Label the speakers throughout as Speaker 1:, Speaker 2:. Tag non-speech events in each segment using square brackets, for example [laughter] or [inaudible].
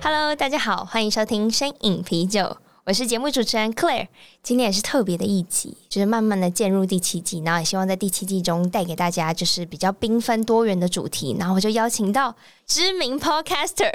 Speaker 1: ！Cheers！Hello，大家好，欢迎收听《声影啤酒》，我是节目主持人 Claire。今天也是特别的一集，就是慢慢的进入第七季，然后也希望在第七季中带给大家就是比较缤纷多元的主题。然后我就邀请到知名 Podcaster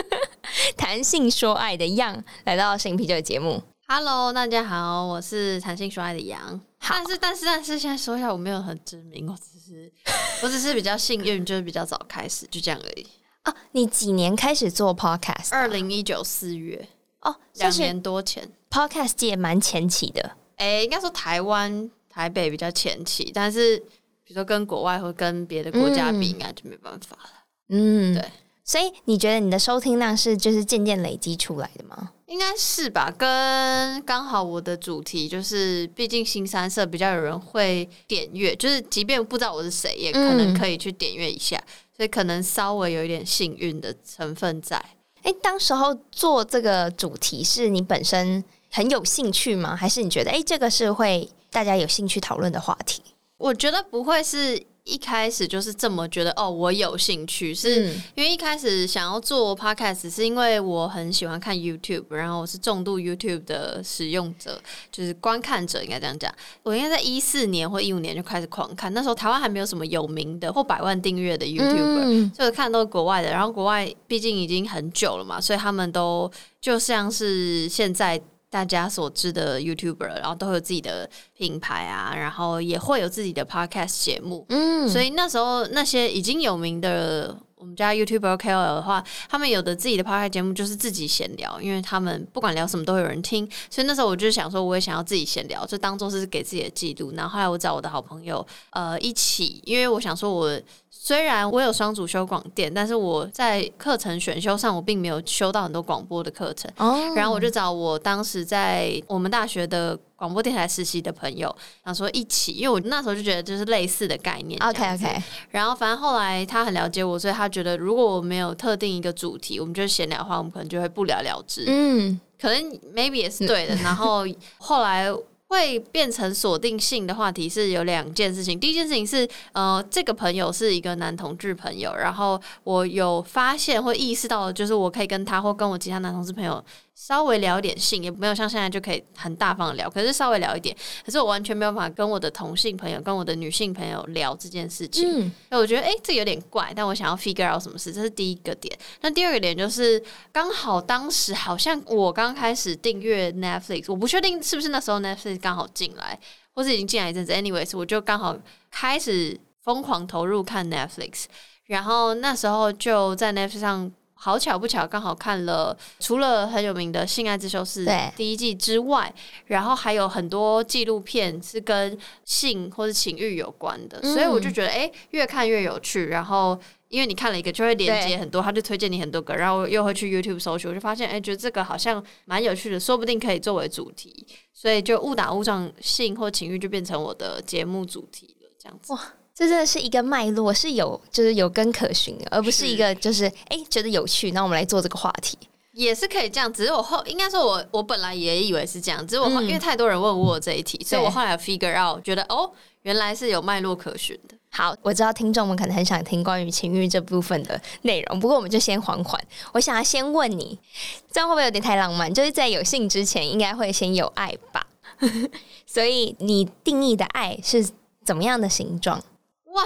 Speaker 1: [laughs] 谈性说爱的 Yang 来到《声饮啤酒》的节目。
Speaker 2: Hello，大家好，我是谈性说爱的 Yang。但是但是但是现在说一下，我没有很知名，我只是 [laughs] 我只是比较幸运，就是比较早开始，就这样而已。
Speaker 1: 哦，你几年开始做 podcast？
Speaker 2: 二零一九四月
Speaker 1: 哦，
Speaker 2: 两年多前。
Speaker 1: podcast 界蛮前期的，
Speaker 2: 哎、欸，应该说台湾台北比较前期，但是比如说跟国外或跟别的国家比，应该就没办法了。
Speaker 1: 嗯，
Speaker 2: 对。
Speaker 1: 所以你觉得你的收听量是就是渐渐累积出来的吗？
Speaker 2: 应该是吧。跟刚好我的主题就是，毕竟新三色比较有人会点阅，就是即便不知道我是谁，也可能可以去点阅一下。嗯所以可能稍微有一点幸运的成分在。
Speaker 1: 哎、当时候做这个主题是你本身很有兴趣吗？还是你觉得哎、这个是会大家有兴趣讨论的话题？
Speaker 2: 我觉得不会是。一开始就是这么觉得哦，我有兴趣，是因为一开始想要做 podcast，是因为我很喜欢看 YouTube，然后我是重度 YouTube 的使用者，就是观看者应该这样讲。我应该在一四年或一五年就开始狂看，那时候台湾还没有什么有名的或百万订阅的 YouTuber，嗯，所以看都是国外的。然后国外毕竟已经很久了嘛，所以他们都就像是现在。大家所知的 YouTuber，然后都有自己的品牌啊，然后也会有自己的 Podcast 节目。嗯，所以那时候那些已经有名的我们家 YouTuber KOL 的话，他们有的自己的 Podcast 节目就是自己闲聊，因为他们不管聊什么都有人听。所以那时候我就想说，我也想要自己闲聊，就当做是给自己的记录。然后后来我找我的好朋友呃一起，因为我想说我。虽然我有双主修广电，但是我在课程选修上我并没有修到很多广播的课程。Oh. 然后我就找我当时在我们大学的广播电台实习的朋友，想说一起，因为我那时候就觉得就是类似的概念。
Speaker 1: OK OK。
Speaker 2: 然后反正后来他很了解我，所以他觉得如果我没有特定一个主题，我们就闲聊的话，我们可能就会不了了之。嗯，可能 maybe 也是对的。然后后来。会变成锁定性的话题是有两件事情。第一件事情是，呃，这个朋友是一个男同志朋友，然后我有发现或意识到，就是我可以跟他或跟我其他男同志朋友。稍微聊一点性，也没有像现在就可以很大方的聊，可是稍微聊一点，可是我完全没有办法跟我的同性朋友、跟我的女性朋友聊这件事情。嗯，那我觉得诶、欸，这有点怪，但我想要 figure out 什么事，这是第一个点。那第二个点就是，刚好当时好像我刚开始订阅 Netflix，我不确定是不是那时候 Netflix 刚好进来，或是已经进来一阵子。Anyways，我就刚好开始疯狂投入看 Netflix，然后那时候就在 Netflix 上。好巧不巧，刚好看了除了很有名的《性爱自修室》第一季之外，然后还有很多纪录片是跟性或者情欲有关的，嗯、所以我就觉得哎、欸，越看越有趣。然后因为你看了一个，就会连接很多，他就推荐你很多个，然后又会去 YouTube 搜寻，我就发现哎、欸，觉得这个好像蛮有趣的，说不定可以作为主题，所以就误打误撞，性或情欲就变成我的节目主题了，这样子。哇
Speaker 1: 这真的是一个脉络，是有就是有根可循的，而不是一个就是哎觉得有趣，那我们来做这个话题
Speaker 2: 也是可以这样。只是我后应该说我我本来也以为是这样，只是我因为太多人问我这一题，所以我后来 figure out 觉得哦原来是有脉络可循的。
Speaker 1: 好，我知道听众们可能很想听关于情欲这部分的内容，不过我们就先缓缓。我想要先问你，这样会不会有点太浪漫？就是在有性之前，应该会先有爱吧？[laughs] 所以你定义的爱是怎么样的形状？
Speaker 2: 哇，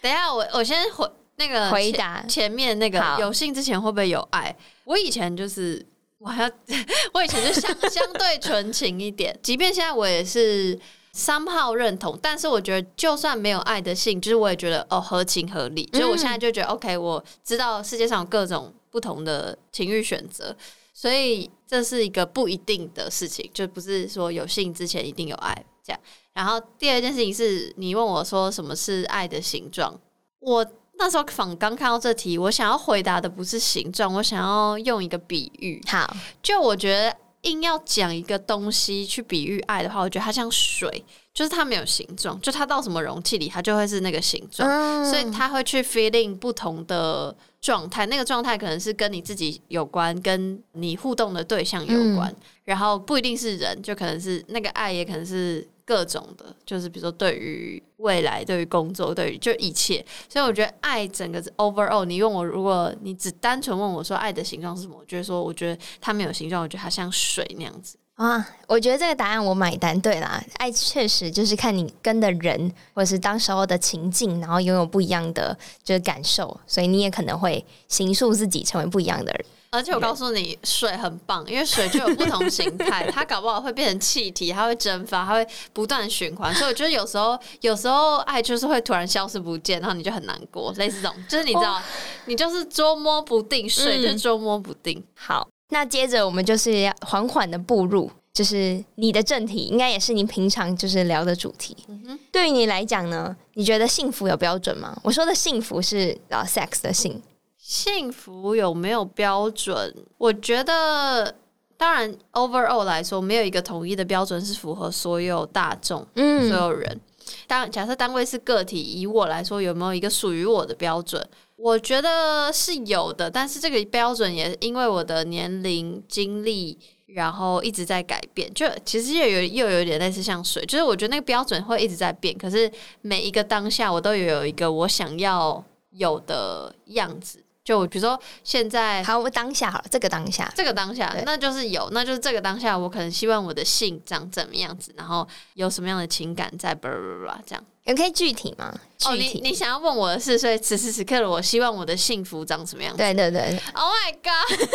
Speaker 2: 等一下，我我先回那个
Speaker 1: 回答。
Speaker 2: 前面那个有性之前会不会有爱？我以前就是 [laughs] 我还要，[laughs] 我以前就相 [laughs] 相对纯情一点，即便现在我也是 somehow 认同，但是我觉得就算没有爱的性，就是我也觉得哦合情合理，所以我现在就觉得 OK，我知道世界上有各种不同的情欲选择，所以这是一个不一定的事情，就不是说有性之前一定有爱这样。然后第二件事情是你问我说什么是爱的形状，我那时候仿刚看到这题，我想要回答的不是形状，我想要用一个比喻。
Speaker 1: 好，
Speaker 2: 就我觉得硬要讲一个东西去比喻爱的话，我觉得它像水，就是它没有形状，就它到什么容器里，它就会是那个形状，嗯、所以它会去 feeling 不同的状态。那个状态可能是跟你自己有关，跟你互动的对象有关，嗯、然后不一定是人，就可能是那个爱，也可能是。各种的，就是比如说对于未来、对于工作、对于就一切，所以我觉得爱整个是 overall。你问我，如果你只单纯问我说爱的形状是什么，我觉得说，我觉得它没有形状，我觉得它像水那样子
Speaker 1: 啊。我觉得这个答案我买单。对啦，爱确实就是看你跟的人，或者是当时候的情境，然后拥有不一样的就是感受，所以你也可能会形塑自己成为不一样的人。
Speaker 2: 而且我告诉你，水很棒，因为水就有不同形态，它搞不好会变成气体，它会蒸发，它会不断循环。所以我觉得有时候，有时候爱就是会突然消失不见，然后你就很难过，类似这种，就是你知道，你就是捉摸不定，水就捉摸不定。
Speaker 1: 好，那接着我们就是要缓缓的步入，就是你的正题，应该也是你平常就是聊的主题。嗯，对于你来讲呢，你觉得幸福有标准吗？我说的幸福是啊，sex 的幸。
Speaker 2: 幸福有没有标准？我觉得，当然，overall 来说，没有一个统一的标准是符合所有大众，嗯，所有人。当假设单位是个体，以我来说，有没有一个属于我的标准？我觉得是有的，但是这个标准也因为我的年龄、经历，然后一直在改变。就其实又有又有点类似像水，就是我觉得那个标准会一直在变。可是每一个当下，我都有一个我想要有的样子。就比如说现在，
Speaker 1: 好，我当下好了，这个当下，
Speaker 2: 这个当下，那就是有，那就是这个当下，我可能希望我的性长怎么样子，然后有什么样的情感在，巴拉巴拉这样，
Speaker 1: 你可以具体吗？
Speaker 2: 哦，你你想要问我的是，所以此时此刻的我希望我的幸福长什么样子？
Speaker 1: 对对对
Speaker 2: ，Oh my god！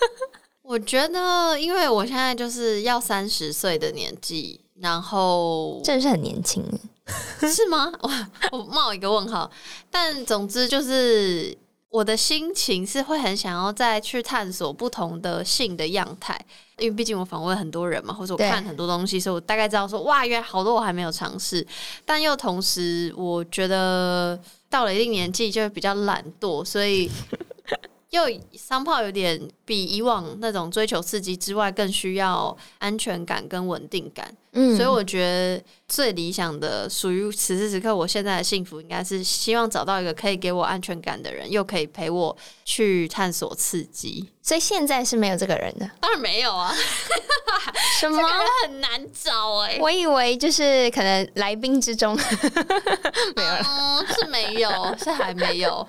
Speaker 2: [laughs] 我觉得，因为我现在就是要三十岁的年纪，然后
Speaker 1: 真的是很年轻，[laughs]
Speaker 2: 是吗？我我冒一个问号，但总之就是。我的心情是会很想要再去探索不同的性的样态，因为毕竟我访问很多人嘛，或者我看很多东西，所以我大概知道说，哇，原来好多我还没有尝试。但又同时，我觉得到了一定年纪就会比较懒惰，所以。又三炮有点比以往那种追求刺激之外，更需要安全感跟稳定感。嗯，所以我觉得最理想的属于此时此刻我现在的幸福，应该是希望找到一个可以给我安全感的人，又可以陪我去探索刺激。
Speaker 1: 所以现在是没有这个人的？
Speaker 2: 当然没有啊！[laughs]
Speaker 1: 什么？
Speaker 2: 很难找哎、欸！
Speaker 1: 我以为就是可能来宾之中 [laughs] 没有了，
Speaker 2: 嗯，是没有，是还没有。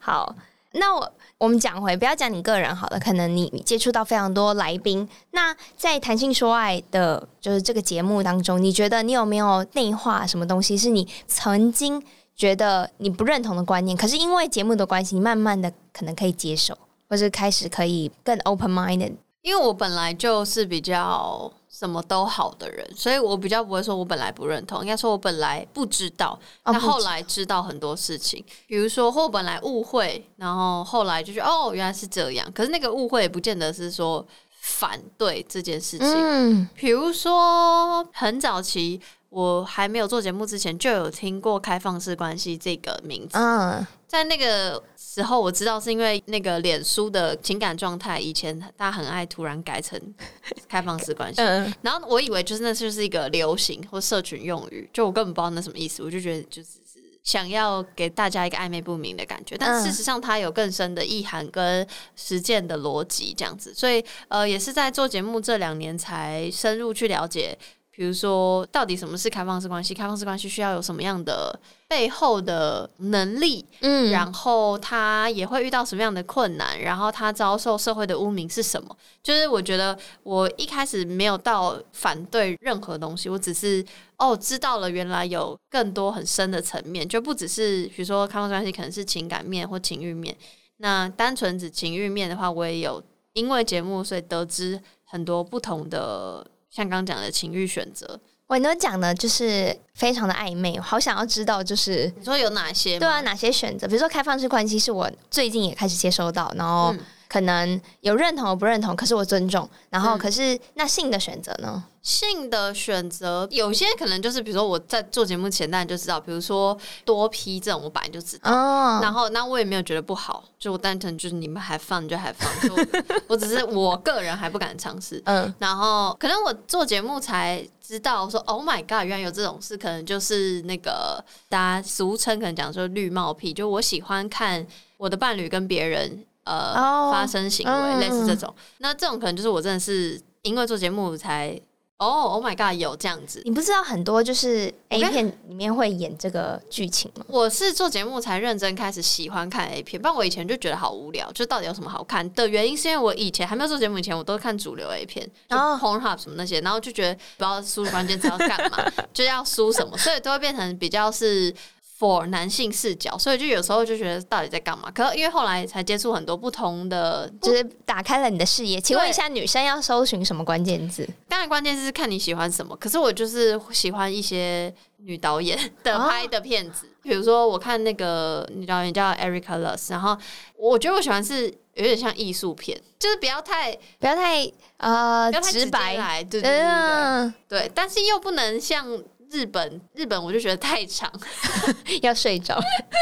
Speaker 1: 好，那我。我们讲回，不要讲你个人好了。可能你接触到非常多来宾，那在谈性说爱的，就是这个节目当中，你觉得你有没有内化什么东西，是你曾经觉得你不认同的观念，可是因为节目的关系，你慢慢的可能可以接受，或是开始可以更 open minded。
Speaker 2: 因为我本来就是比较。什么都好的人，所以我比较不会说，我本来不认同，应该说我本来不知道，但后来知道很多事情，比如说或本来误会，然后后来就觉得哦，原来是这样。可是那个误会也不见得是说反对这件事情。嗯，比如说很早期我还没有做节目之前，就有听过开放式关系这个名字。嗯，在那个。时候我知道是因为那个脸书的情感状态，以前大家很爱突然改成 [laughs] 开放式关系，嗯、然后我以为就是那就是一个流行或社群用语，就我根本不知道那什么意思，我就觉得就是想要给大家一个暧昧不明的感觉，但事实上它有更深的意涵跟实践的逻辑这样子，所以呃也是在做节目这两年才深入去了解。比如说，到底什么是开放式关系？开放式关系需要有什么样的背后的能力？嗯，然后他也会遇到什么样的困难？然后他遭受社会的污名是什么？就是我觉得我一开始没有到反对任何东西，我只是哦知道了原来有更多很深的层面，就不只是比如说开放式关系可能是情感面或情欲面。那单纯指情欲面的话，我也有因为节目所以得知很多不同的。像刚讲的情欲选择，
Speaker 1: 我你都讲的就是非常的暧昧，我好想要知道，就是
Speaker 2: 你说有哪些？
Speaker 1: 对啊，哪些选择？比如说开放式关系是我最近也开始接收到，然后可能有认同，我不认同，可是我尊重。然后，可是、嗯、那性的选择呢？
Speaker 2: 性的选择有些可能就是，比如说我在做节目前，大家就知道，比如说多批这种，我本来就知道。哦、然后，那我也没有觉得不好，就我单纯就是你们还放就还放，我，我只是我个人还不敢尝试。[laughs] 嗯，然后可能我做节目才知道说，Oh my God，原来有这种事，可能就是那个大家俗称可能讲说绿帽癖，就我喜欢看我的伴侣跟别人呃、哦、发生行为，嗯、类似这种。那这种可能就是我真的是因为做节目才。哦、oh，Oh my God，有这样子，
Speaker 1: 你不知道很多就是 A 片里面会演这个剧情吗？
Speaker 2: 我是做节目才认真开始喜欢看 A 片，不然我以前就觉得好无聊。就到底有什么好看的原因，是因为我以前还没有做节目以前，我都看主流 A 片，就 Pornhub 什么那些，然后就觉得不知道输入关键词要干嘛，[laughs] 就要输什么，所以都会变成比较是。For 男性视角，所以就有时候就觉得到底在干嘛？可是因为后来才接触很多不同的，
Speaker 1: 就是打开了你的视野。请问一下，女生要搜寻什么关键字？
Speaker 2: 当然，关键字是看你喜欢什么。可是我就是喜欢一些女导演的拍的片子，比如说我看那个女导演叫 Erica Luss，然后我觉得我喜欢是有点像艺术片，就是不要太
Speaker 1: 不要太呃
Speaker 2: 不要太直白，对对对对，对，对，但是又不能像。日本，日本我就觉得太长，[laughs]
Speaker 1: 要睡着。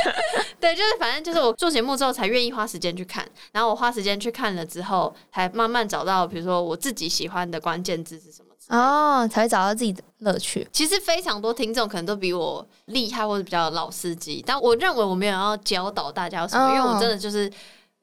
Speaker 1: [laughs]
Speaker 2: 对，就是反正就是我做节目之后才愿意花时间去看，然后我花时间去看了之后，才慢慢找到，比如说我自己喜欢的关键字是什么
Speaker 1: 哦，才会找到自己的乐趣。
Speaker 2: 其实非常多听众可能都比我厉害或者比较老司机，但我认为我没有要教导大家什么，哦、因为我真的就是。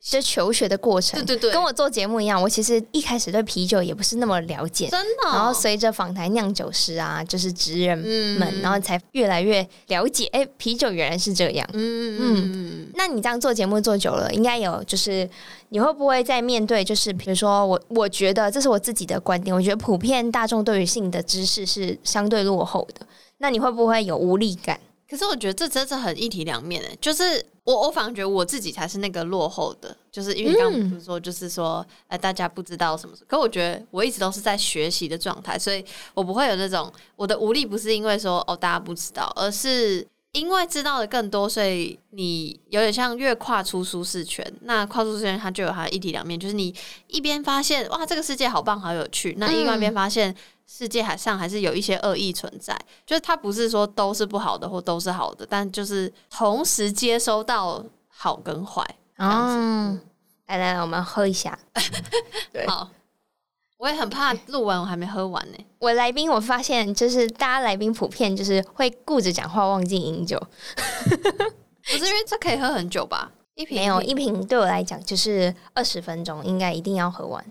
Speaker 1: 就求学的过程，
Speaker 2: 对对对，
Speaker 1: 跟我做节目一样。我其实一开始对啤酒也不是那么了解，
Speaker 2: 真的、哦。
Speaker 1: 然后随着访谈酿酒师啊，就是职人们、嗯，然后才越来越了解。哎，啤酒原来是这样。嗯嗯。那你这样做节目做久了，应该有就是你会不会在面对，就是比如说我，我觉得这是我自己的观点，我觉得普遍大众对于性的知识是相对落后的。那你会不会有无力感？
Speaker 2: 可是我觉得这真的很一体两面诶，就是。我我反而觉得我自己才是那个落后的，就是因为刚刚不是说，就是说，哎、嗯，大家不知道什么事。可我觉得我一直都是在学习的状态，所以我不会有那种我的无力，不是因为说哦大家不知道，而是因为知道的更多，所以你有点像越跨出舒适圈。那跨出舒适圈，它就有它的一体两面，就是你一边发现哇这个世界好棒好有趣，那另外一边发现。世界海上还是有一些恶意存在，就是它不是说都是不好的或都是好的，但就是同时接收到好跟坏。嗯，
Speaker 1: 来来来，我们喝一下。
Speaker 2: 对，[laughs] 好，我也很怕录完我还没喝完呢。
Speaker 1: 我来宾我发现就是大家来宾普遍就是会顾着讲话忘记饮酒，[laughs]
Speaker 2: 不是因为这可以喝很久吧？一瓶，一瓶
Speaker 1: 没有一瓶对我来讲就是二十分钟，应该一定要喝完。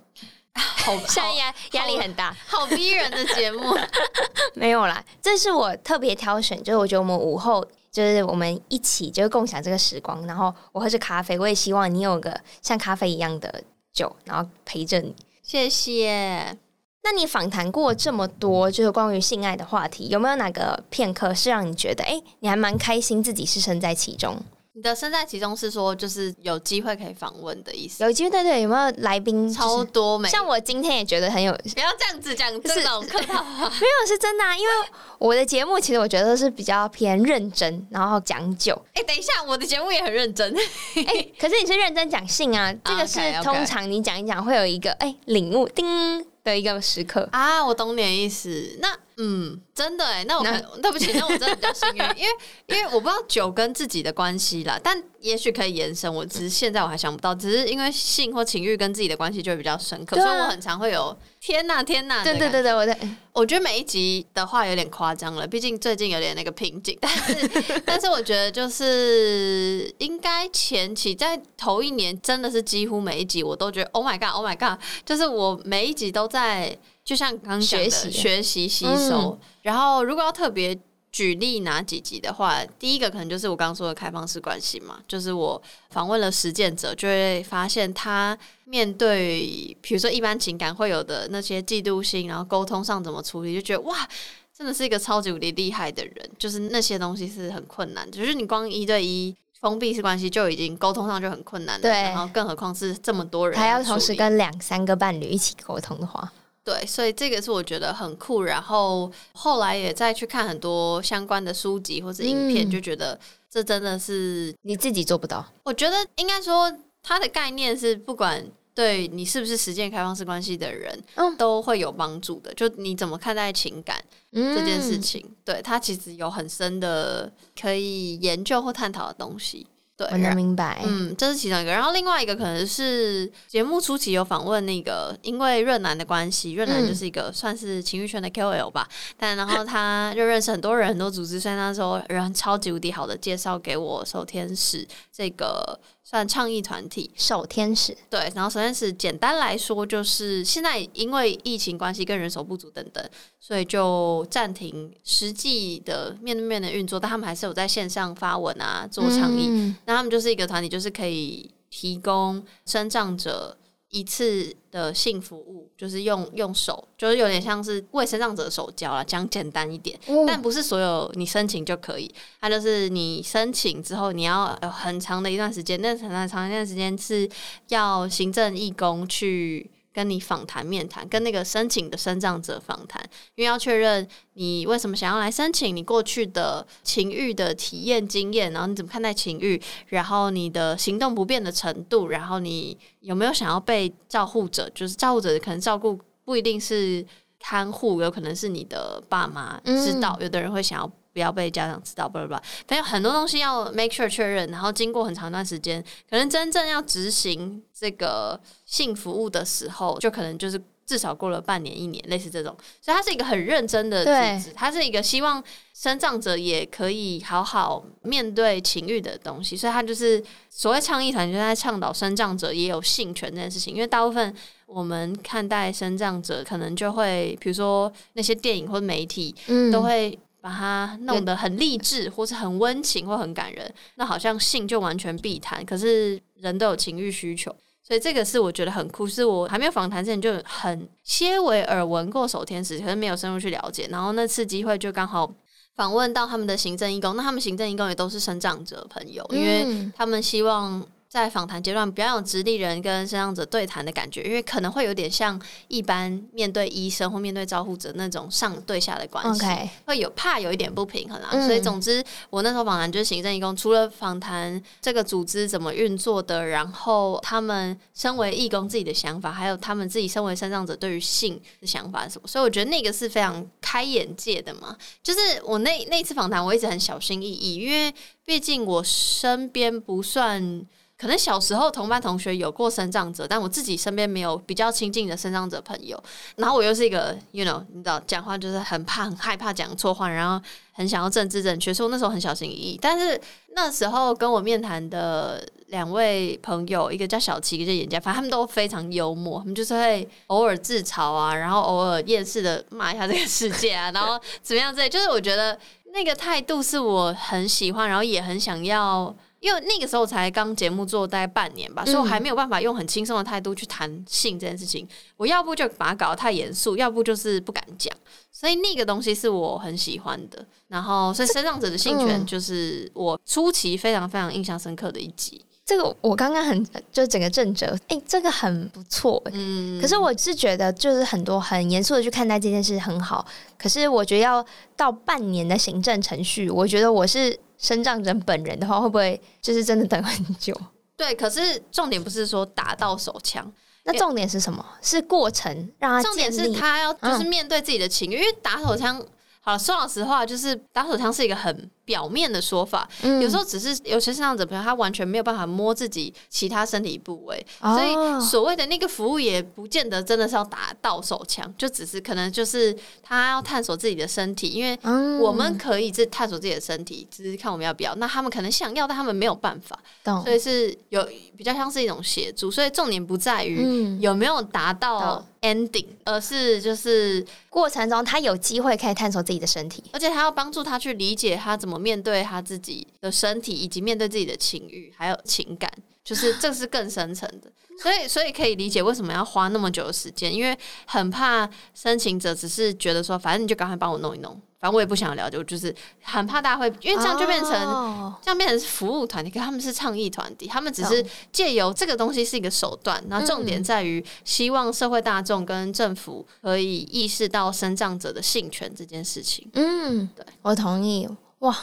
Speaker 2: 好，[laughs]
Speaker 1: 现在压压力很大，[laughs]
Speaker 2: 好逼人的节目 [laughs]
Speaker 1: 没有啦。这是我特别挑选，就是我觉得我们午后就是我们一起就是共享这个时光，然后我喝着咖啡，我也希望你有个像咖啡一样的酒，然后陪着你。
Speaker 2: 谢谢。
Speaker 1: 那你访谈过这么多就是关于性爱的话题，有没有哪个片刻是让你觉得哎、欸，你还蛮开心自己是身在其中？
Speaker 2: 你的身在其中是说，就是有机会可以访问的意思。
Speaker 1: 有机会，对对，有没有来宾
Speaker 2: 超多？没
Speaker 1: 像我今天也觉得很有，
Speaker 2: 不要这样子讲，这种客套话。[laughs]
Speaker 1: 没有是真的啊，因为我的节目其实我觉得是比较偏认真，然后讲究。
Speaker 2: 哎、欸，等一下，我的节目也很认真。哎、
Speaker 1: 欸，可是你是认真讲性啊，这个是通常你讲一讲会有一个哎领悟叮的一个时刻
Speaker 2: 啊，我懂你的意思。那。嗯，真的哎，那我很对不起，那我真的比较幸运，[laughs] 因为因为我不知道酒跟自己的关系啦，但也许可以延伸。我只是现在我还想不到，只是因为性或情欲跟自己的关系就会比较深刻，啊、所以我很常会有天呐天呐。
Speaker 1: 对对对对，我在
Speaker 2: 我觉得每一集的话有点夸张了，毕竟最近有点那个瓶颈，但是 [laughs] 但是我觉得就是应该前期在头一年真的是几乎每一集我都觉得 Oh my God Oh my God，就是我每一集都在。就像刚刚讲的学习吸收，然后如果要特别举例哪几集的话，第一个可能就是我刚刚说的开放式关系嘛，就是我访问了实践者，就会发现他面对比如说一般情感会有的那些嫉妒心，然后沟通上怎么处理，就觉得哇，真的是一个超级无敌厉害的人，就是那些东西是很困难，就是你光一对。一封闭式关系就已经沟通上就很困难了，对，然后更何况是这么多人，
Speaker 1: 还要同时跟两三个伴侣一起沟通的话。
Speaker 2: 对，所以这个是我觉得很酷。然后后来也再去看很多相关的书籍或者影片，嗯，就觉得这真的是
Speaker 1: 你自己做不到。
Speaker 2: 我觉得应该说，它的概念是不管对你是不是实践开放式关系的人，都会有帮助的。就你怎么看待情感这件事情，嗯、对它其实有很深的可以研究或探讨的东西。对，
Speaker 1: 我能明白。
Speaker 2: 嗯，这是其中一个。然后另外一个可能是节目初期有访问那个，因为润南的关系，润南就是一个算是情欲圈的 KOL 吧。嗯、但然后他就认识很多人，很多组织，所以那时候人超级无敌好的介绍给我守天使这个。算倡议团体
Speaker 1: 守天使，
Speaker 2: 对，然后守天使简单来说就是现在因为疫情关系跟人手不足等等，所以就暂停实际的面对面的运作，但他们还是有在线上发文啊，做倡议。嗯、那他们就是一个团体，就是可以提供生长者。一次的性服务就是用用手，就是有点像是为身障者手交啦，讲简单一点，嗯、但不是所有你申请就可以。它就是你申请之后，你要有很长的一段时间，那很长一段时间是要行政义工去。跟你访谈面谈，跟那个申请的生障者访谈，因为要确认你为什么想要来申请，你过去的情欲的体验经验，然后你怎么看待情欲，然后你的行动不便的程度，然后你有没有想要被照护者，就是照护者可能照顾不一定是看护，有可能是你的爸妈知道，嗯、有的人会想要。不要被家长知道，不不不，反正很多东西要 make sure 确认，然后经过很长一段时间，可能真正要执行这个性服务的时候，就可能就是至少过了半年一年，类似这种，所以它是一个很认真的组织，它是一个希望生障者也可以好好面对情欲的东西，所以它就是所谓倡议团，就是在倡导生障者也有性权这件事情，因为大部分我们看待生障者，可能就会比如说那些电影或者媒体，都会。把它弄得很励志，或是很温情，或很感人，那好像性就完全避谈。可是人都有情欲需求，所以这个是我觉得很酷。是我还没有访谈之前就很些微耳闻过守天使，可是没有深入去了解。然后那次机会就刚好访问到他们的行政义工，那他们行政义工也都是生长者朋友，因为他们希望。在访谈阶段，不要有直立人跟身障者对谈的感觉，因为可能会有点像一般面对医生或面对照护者那种上对下的关系.会有怕有一点不平衡啊。嗯、所以总之，我那时候访谈就是行政义工，除了访谈这个组织怎么运作的，然后他们身为义工自己的想法，还有他们自己身为身障者对于性的想法是什么。所以我觉得那个是非常开眼界的嘛。就是我那那次访谈，我一直很小心翼翼，因为毕竟我身边不算。可能小时候同班同学有过身障者，但我自己身边没有比较亲近的身障者朋友。然后我又是一个，you know，你知道，讲话就是很怕、很害怕讲错话，然后很想要政治正确，所以我那时候很小心翼翼。但是那时候跟我面谈的两位朋友，一个叫小琪，一个叫严家，反正他们都非常幽默，他们就是会偶尔自嘲啊，然后偶尔厌世的骂一下这个世界啊，然后怎么样之类。就是我觉得那个态度是我很喜欢，然后也很想要。因为那个时候才刚节目做大概半年吧，所以我还没有办法用很轻松的态度去谈性这件事情。我要不就把它搞得太严肃，要不就是不敢讲。所以那个东西是我很喜欢的。然后，所以身上者的性权就是我初期非常非常印象深刻的一集。
Speaker 1: 这个我刚刚很就整个正则，哎，这个很不错。嗯，可是我是觉得就是很多很严肃的去看待这件事很好。可是我觉得要到半年的行政程序，我觉得我是。身障人本人的话，会不会就是真的等很久？
Speaker 2: 对，可是重点不是说打到手枪，
Speaker 1: 那重点是什么？是过程让他
Speaker 2: 重点是他要就是面对自己的情绪，嗯、因为打手枪。好，说老实话，就是打手枪是一个很表面的说法，嗯、有时候只是有些身障者朋友他完全没有办法摸自己其他身体部位，哦、所以所谓的那个服务也不见得真的是要打到手枪，就只是可能就是他要探索自己的身体，因为我们可以自探索自己的身体，只是看我们要不要。那他们可能想要，但他们没有办法，所以是有比较像是一种协助，所以重点不在于有没有达到。ending，而是就是
Speaker 1: 过程中他有机会可以探索自己的身体，
Speaker 2: 而且他要帮助他去理解他怎么面对他自己的身体，以及面对自己的情欲还有情感，就是这是更深层的。所以，所以可以理解为什么要花那么久的时间，因为很怕申请者只是觉得说，反正你就赶快帮我弄一弄。反正我也不想了解，我就是很怕大家会，因为这样就变成、oh. 这样变成是服务团体，可他们是倡议团体，他们只是借由这个东西是一个手段，然后重点在于希望社会大众跟政府可以意识到生障者的性权这件事情。
Speaker 1: 嗯，对，我同意。哇，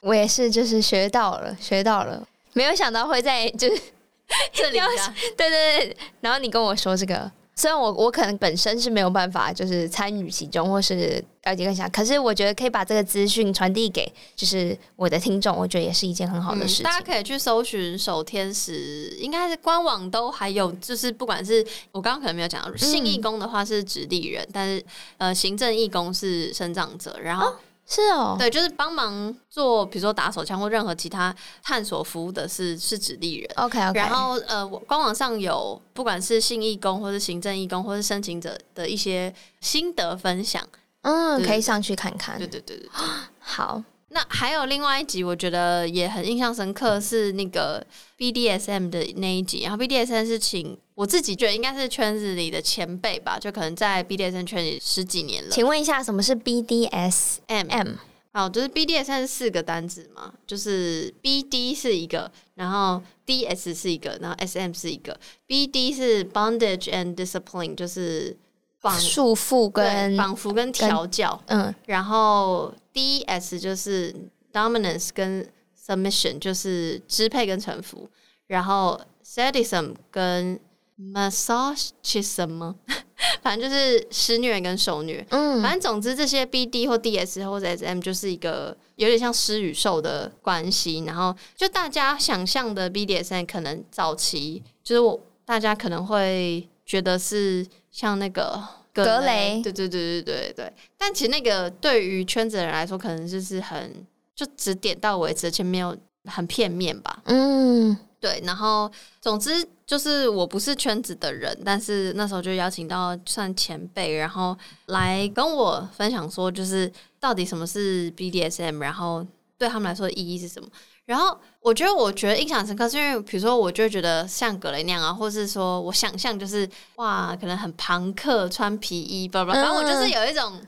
Speaker 1: 我也是，就是学到了，学到了，没有想到会在就是 [laughs]
Speaker 2: 这里 [laughs]
Speaker 1: 对对对，然后你跟我说这个。虽然我我可能本身是没有办法就是参与其中或是了解更详，可是我觉得可以把这个资讯传递给就是我的听众，我觉得也是一件很好的事情。嗯、
Speaker 2: 大家可以去搜寻守天使，应该是官网都还有，就是不管是我刚刚可能没有讲到，信义工的话是直立人，嗯、但是呃行政义工是生长者，然后。哦
Speaker 1: 是哦，
Speaker 2: 对，就是帮忙做，比如说打手枪或任何其他探索服务的是是指定人。
Speaker 1: OK OK。
Speaker 2: 然后呃，官网上有不管是信义工或是行政义工或是申请者的一些心得分享，
Speaker 1: 嗯，可以上去看看。
Speaker 2: 对对对对，[gasps]
Speaker 1: 好。
Speaker 2: 那还有另外一集，我觉得也很印象深刻，是那个 BDSM 的那一集。然后 BDSM 是请我自己觉得应该是圈子里的前辈吧，就可能在 BDSM 圈里十几年了。
Speaker 1: 请问一下，什么是 BDSM？
Speaker 2: 好，就是 BDSM 是四个单字嘛，就是 BD 是一个，然后 DS 是一个，然后 SM 是一个。BD 是 Bondage and Discipline，就是绑
Speaker 1: 束缚跟
Speaker 2: 绑缚跟调教。嗯，然后。D S 就是 dominance 跟 submission，就是支配跟臣服。然后 sadism 跟 masochism，[laughs] 反正就是施虐跟受虐。嗯，反正总之这些 B D 或 D S 或者 S M 就是一个有点像施与受的关系。然后就大家想象的 B D S M 可能早期就是我大家可能会觉得是像那个。
Speaker 1: 格雷，
Speaker 2: 对对对对对对，但其实那个对于圈子的人来说，可能就是很就只点到为止，而且没有很片面吧。嗯，对。然后总之就是我不是圈子的人，但是那时候就邀请到算前辈，然后来跟我分享说，就是到底什么是 BDSM，然后对他们来说的意义是什么。然后我觉得，我觉得印象深刻，是因为比如说，我就会觉得像格雷那样啊，或是说我想象就是哇，可能很庞克，穿皮衣，不不，反正我就是有一种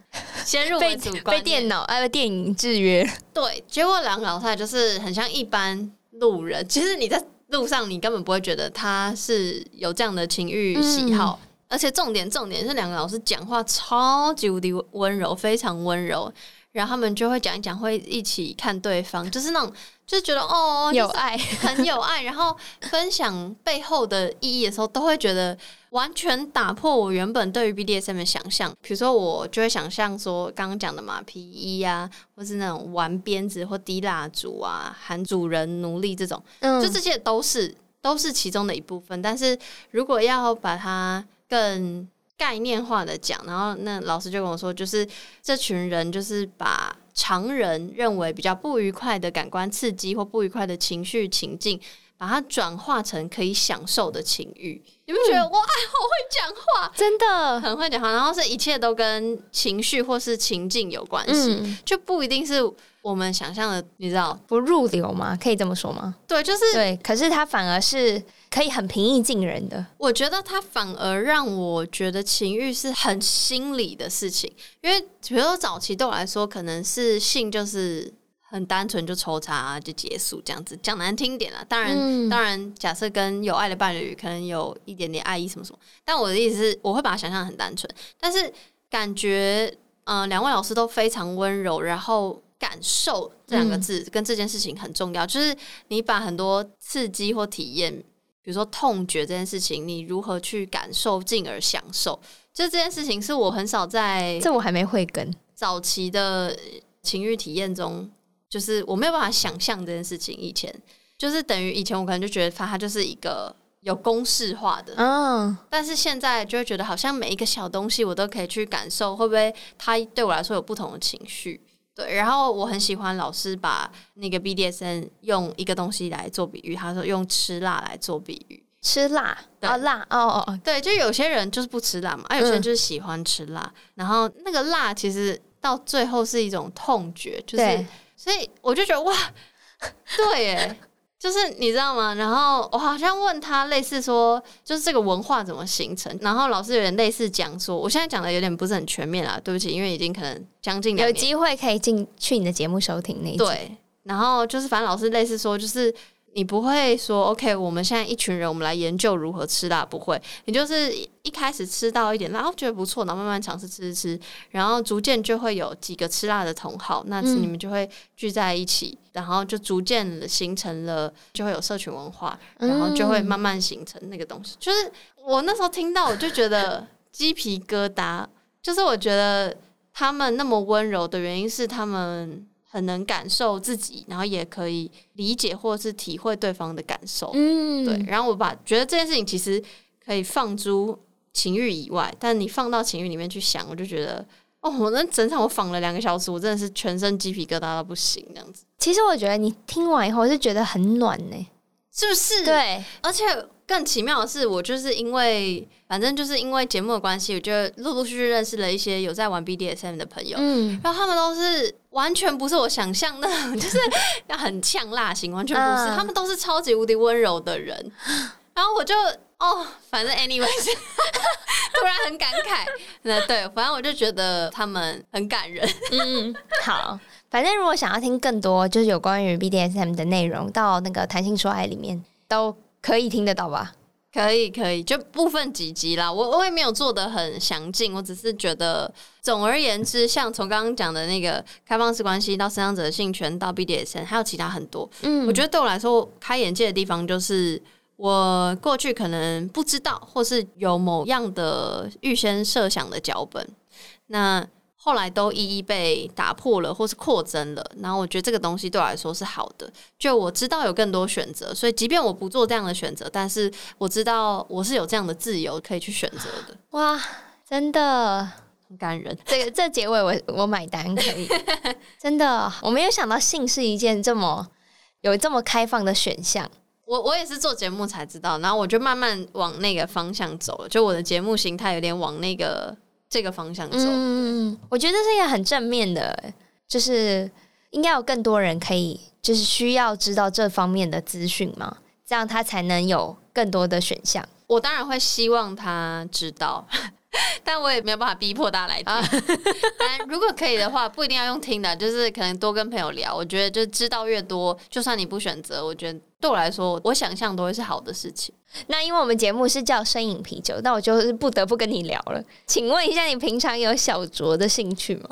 Speaker 2: 先入为主
Speaker 1: 被电脑哎被电影制约。[laughs]
Speaker 2: 对，结果两个老太就是很像一般路人，其实你在路上你根本不会觉得他是有这样的情欲喜好，嗯、而且重点重点是两个老师讲话超级无敌温柔，非常温柔，然后他们就会讲一讲，会一起看对方，就是那种。就觉得哦，[laughs]
Speaker 1: 有爱，
Speaker 2: 很有爱，然后分享背后的意义的时候，都会觉得完全打破我原本对于 BDSM 的想象。比如说，我就会想象说，刚刚讲的嘛，皮衣啊，或是那种玩鞭子或滴蜡烛啊，喊主人奴隶这种，嗯，就这些都是都是其中的一部分。但是如果要把它更概念化的讲，然后那老师就跟我说，就是这群人就是把。常人认为比较不愉快的感官刺激或不愉快的情绪情境，把它转化成可以享受的情欲，你们觉得哇，好会讲话，
Speaker 1: 真的
Speaker 2: 很会讲话。然后是一切都跟情绪或是情境有关系，嗯、就不一定是我们想象的，你知道
Speaker 1: 不入流吗？可以这么说吗？
Speaker 2: 对，就是
Speaker 1: 对。可是它反而是。可以很平易近人的，
Speaker 2: 我觉得他反而让我觉得情欲是很心理的事情，因为比如说早期对我来说，可能是性就是很单纯就抽查啊，就结束这样子，讲难听点啦。当然，嗯、当然，假设跟有爱的伴侣，可能有一点点爱意什么什么，但我的意思是，我会把它想象很单纯，但是感觉，嗯、呃，两位老师都非常温柔，然后感受这两个字跟这件事情很重要，嗯、就是你把很多刺激或体验。比如说痛觉这件事情，你如何去感受进而享受？就这件事情是我很少在
Speaker 1: 这我还没会跟
Speaker 2: 早期的情欲体验中，就是我没有办法想象这件事情。以前就是等于以前我可能就觉得它它就是一个有公式化的，嗯，但是现在就会觉得好像每一个小东西我都可以去感受，会不会它对我来说有不同的情绪？对，然后我很喜欢老师把那个 BDSN 用一个东西来做比喻，他说用吃辣来做比喻，
Speaker 1: 吃辣，
Speaker 2: 啊
Speaker 1: 哦辣，哦哦哦，
Speaker 2: 对，就有些人就是不吃辣嘛，而、啊、有些人就是喜欢吃辣，嗯、然后那个辣其实到最后是一种痛觉，就是，所以我就觉得哇，对耶。就是你知道吗？然后我好像问他类似说，就是这个文化怎么形成？然后老师有点类似讲说，我现在讲的有点不是很全面啦，对不起，因为已经可能将近。
Speaker 1: 有机会可以进去你的节目收听那一。
Speaker 2: 对，然后就是反正老师类似说，就是你不会说 OK，我们现在一群人，我们来研究如何吃辣，不会。你就是一开始吃到一点辣，然后觉得不错，然后慢慢尝试吃吃吃，然后逐渐就会有几个吃辣的同好，那你们就会聚在一起，嗯、然后就逐渐形成了，就会有社群文化，然后就会慢慢形成那个东西。嗯、就是我那时候听到，我就觉得 [laughs] 鸡皮疙瘩，就是我觉得他们那么温柔的原因是他们。很能感受自己，然后也可以理解或是体会对方的感受，嗯，对。然后我把觉得这件事情其实可以放诸情欲以外，但你放到情欲里面去想，我就觉得哦，我那整场我仿了两个小时，我真的是全身鸡皮疙瘩到不行这样子。
Speaker 1: 其实我觉得你听完以后是觉得很暖呢，
Speaker 2: 是不是？
Speaker 1: 对，
Speaker 2: 而且。更奇妙的是，我就是因为，反正就是因为节目的关系，我就陆陆续续认识了一些有在玩 BDSM 的朋友，嗯，然后他们都是完全不是我想象的，[laughs] 就是要很呛辣型，完全不是，嗯、他们都是超级无敌温柔的人，然后我就哦，反正 anyways，[laughs] 突然很感慨，那对，反正我就觉得他们很感人，
Speaker 1: 嗯，好，反正如果想要听更多就是有关于 BDSM 的内容，到那个谈性说爱里面都。可以听得到吧？
Speaker 2: 可以，可以，就部分几集啦。我我也没有做的很详尽，我只是觉得，总而言之，像从刚刚讲的那个开放式关系到生长者的性权到 BDSM，还有其他很多。嗯，我觉得对我来说开眼界的地方，就是我过去可能不知道，或是有某样的预先设想的脚本。那后来都一一被打破了，或是扩增了。然后我觉得这个东西对我来说是好的，就我知道有更多选择。所以即便我不做这样的选择，但是我知道我是有这样的自由可以去选择的。
Speaker 1: 哇，真的
Speaker 2: 很感人。
Speaker 1: 这个这结尾我我买单可以。真的，我没有想到性是一件这么有这么开放的选项。
Speaker 2: 我我也是做节目才知道，然后我就慢慢往那个方向走了。就我的节目形态有点往那个。这个方向走，
Speaker 1: 嗯，我觉得这是一个很正面的，就是应该有更多人可以，就是需要知道这方面的资讯嘛，这样他才能有更多的选项。
Speaker 2: 我当然会希望他知道。[laughs] 但我也没有办法逼迫大家来听。[laughs] 但如果可以的话，不一定要用听的，就是可能多跟朋友聊。我觉得就知道越多，就算你不选择，我觉得对我来说，我想象都会是好的事情。
Speaker 1: 那因为我们节目是叫声饮啤酒，那我就是不得不跟你聊了。请问一下，你平常有小酌的兴趣吗？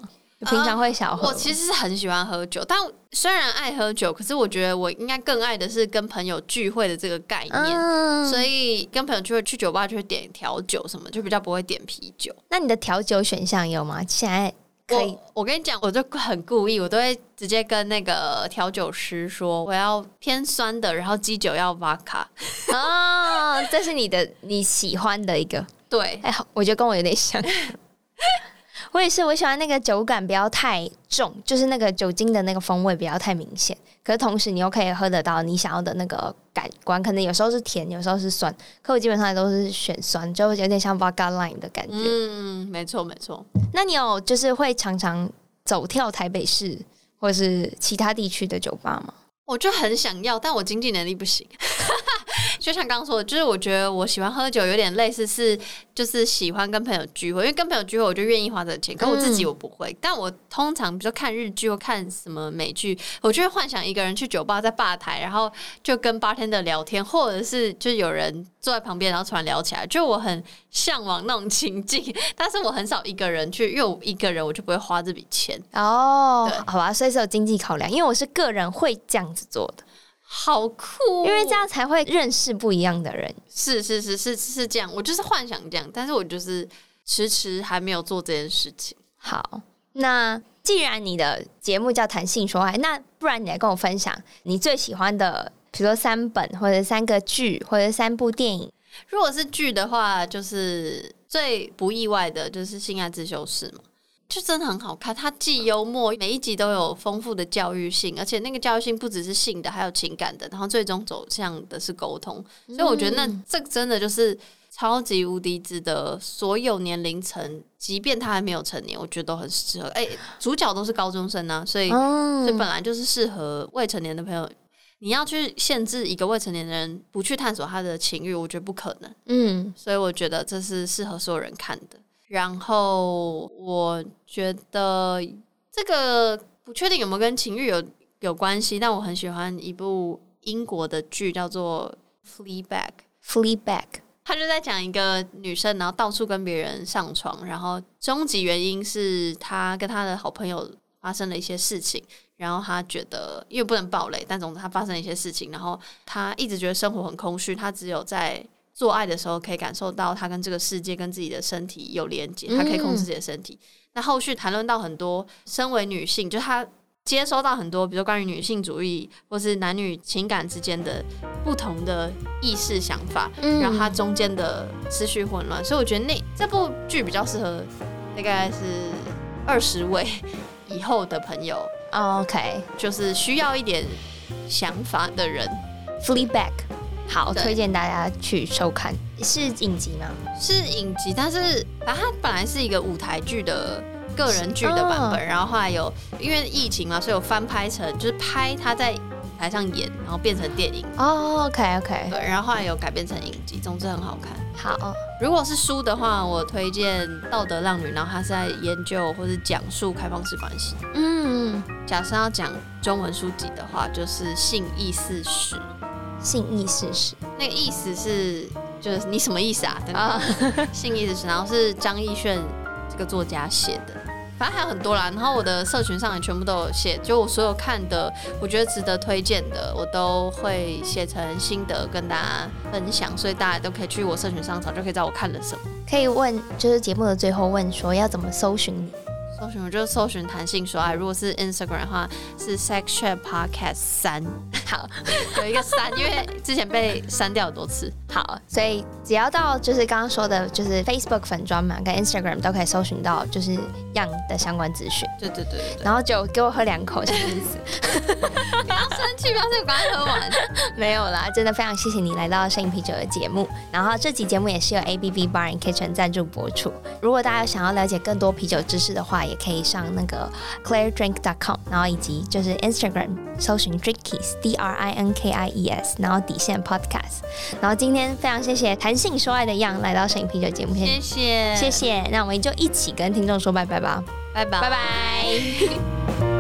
Speaker 1: 平常会小喝，
Speaker 2: 呃，我其实是很喜欢喝酒，但虽然爱喝酒，可是我觉得我应该更爱的是跟朋友聚会的这个概念。嗯、所以跟朋友聚会去酒吧就会点调酒什么，就比较不会点啤酒。
Speaker 1: 那你的调酒选项有吗？现在可以，
Speaker 2: 我，我跟你讲，我就很故意，我都会直接跟那个调酒师说，我要偏酸的，然后基酒要 Vodka。[laughs]
Speaker 1: 哦，这是你的你喜欢的一个，
Speaker 2: 对，
Speaker 1: 哎，我觉得跟我有点像。[laughs] 我也是，我喜欢那个酒感不要太重，就是那个酒精的那个风味不要太明显。可是同时你又可以喝得到你想要的那个感官，可能有时候是甜，有时候是酸。可我基本上都是选酸，就有点像 Vodka Lime 的感觉。
Speaker 2: 嗯，没错没错。
Speaker 1: 那你有就是会常常走跳台北市或是其他地区的酒吧吗？
Speaker 2: 我就很想要，但我经济能力不行。就像刚刚说的，就是我觉得我喜欢喝酒，有点类似是，就是喜欢跟朋友聚会，因为跟朋友聚会，我就愿意花这个钱。可我自己我不会，嗯、但我通常比如说看日剧或看什么美剧，我就会幻想一个人去酒吧，在吧台，然后就跟 bartender 聊天，或者是就有人坐在旁边，然后突然聊起来，就我很向往那种情境。但是我很少一个人去，因为我一个人我就不会花这笔钱。
Speaker 1: 哦，对好吧，所以是有经济考量，因为我是个人会这样子做的。
Speaker 2: 好酷，
Speaker 1: 因为这样才会认识不一样的人。
Speaker 2: 是是是是是这样，我就是幻想这样，但是我就是迟迟还没有做这件事情。
Speaker 1: 好，那既然你的节目叫谈性说爱，那不然你来跟我分享你最喜欢的，比如说三本或者三个剧或者三部电影。
Speaker 2: 如果是剧的话，就是最不意外的就是《性爱自修室》嘛。就真的很好看，它既幽默，每一集都有丰富的教育性，而且那个教育性不只是性的，还有情感的，然后最终走向的是沟通，所以我觉得那这真的就是超级无敌值得所有年龄层，即便他还没有成年，我觉得都很适合。哎、欸，主角都是高中生啊，所以所以本来就是适合未成年的朋友。你要去限制一个未成年人不去探索他的情欲，我觉得不可能。嗯，所以我觉得这是适合所有人看的。然后我觉得这个不确定有没有跟情欲有有关系，但我很喜欢一部英国的剧，叫做《Fleabag》。
Speaker 1: Fleabag，
Speaker 2: 他就在讲一个女生，然后到处跟别人上床，然后终极原因是她跟她的好朋友发生了一些事情，然后她觉得因为不能暴雷，但总之她发生了一些事情，然后她一直觉得生活很空虚，她只有在做爱的时候可以感受到他跟这个世界跟自己的身体有连接，他可以控制自己的身体。嗯、那后续谈论到很多，身为女性，就她。接收到很多，比如说关于女性主义或是男女情感之间的不同的意识想法，嗯，然后它中间的思绪混乱，所以我觉得那这部剧比较适合大概是二十位以后的朋友。
Speaker 1: OK，
Speaker 2: 就是需要一点想法的人。
Speaker 1: Fleabag，好，推荐大家去收看。是影集吗？
Speaker 2: 是影集，但是它本来是一个舞台剧的。个人剧的版本，然后后来有因为疫情嘛，所以有翻拍成就是拍他在舞台上演，然后变成电影。
Speaker 1: 哦，OK OK。
Speaker 2: 对，然后后来有改编成影集，总之很好看。
Speaker 1: 好，
Speaker 2: 如果是书的话，我推荐《道德浪女》，然后他是在研究或是讲述开放式关系。嗯，假设要讲中文书籍的话，就是《性意识史》。
Speaker 1: 性意识史，
Speaker 2: 那个意思是就是你什么意思啊？对吧？性意识史，然后是张艺炫这个作家写的。反正还有很多啦，然后我的社群上也全部都有写，就我所有看的，我觉得值得推荐的，我都会写成心得跟大家分享，所以大家都可以去我社群上找，就可以知道我看了什么。
Speaker 1: 可以问，就是节目的最后问说要怎么搜寻你？
Speaker 2: 搜寻我就搜寻弹性说爱，如果是 Instagram 的话是 Sex Chat Podcast 三，
Speaker 1: 好，
Speaker 2: 有一个删，因为之前被删掉很多次。
Speaker 1: 好，所以只要到就是刚刚说的，就是 Facebook 粉专嘛，跟 Instagram 都可以搜寻到，就是 Yang 的相关资讯。
Speaker 2: 对对对，对，
Speaker 1: 然后就给我喝两口，什么意思？
Speaker 2: 不要生气，不要生气，赶快喝完。[laughs]
Speaker 1: 没有啦，真的非常谢谢你来到摄影啤酒的节目。然后这集节目也是由 A B B Bar and Kitchen 赞助播出。如果大家想要了解更多啤酒知识的话，也可以上那个 clairedrink.com，然后以及就是 Instagram 搜寻 Drinkies D R I N K I E S，然后底线 Podcast。然后今天非常谢谢谈性说爱的 Yang 来到摄影啤酒节目，
Speaker 2: 谢谢谢谢。
Speaker 1: 那我们就一起跟听众说拜拜吧，
Speaker 2: 拜拜拜拜。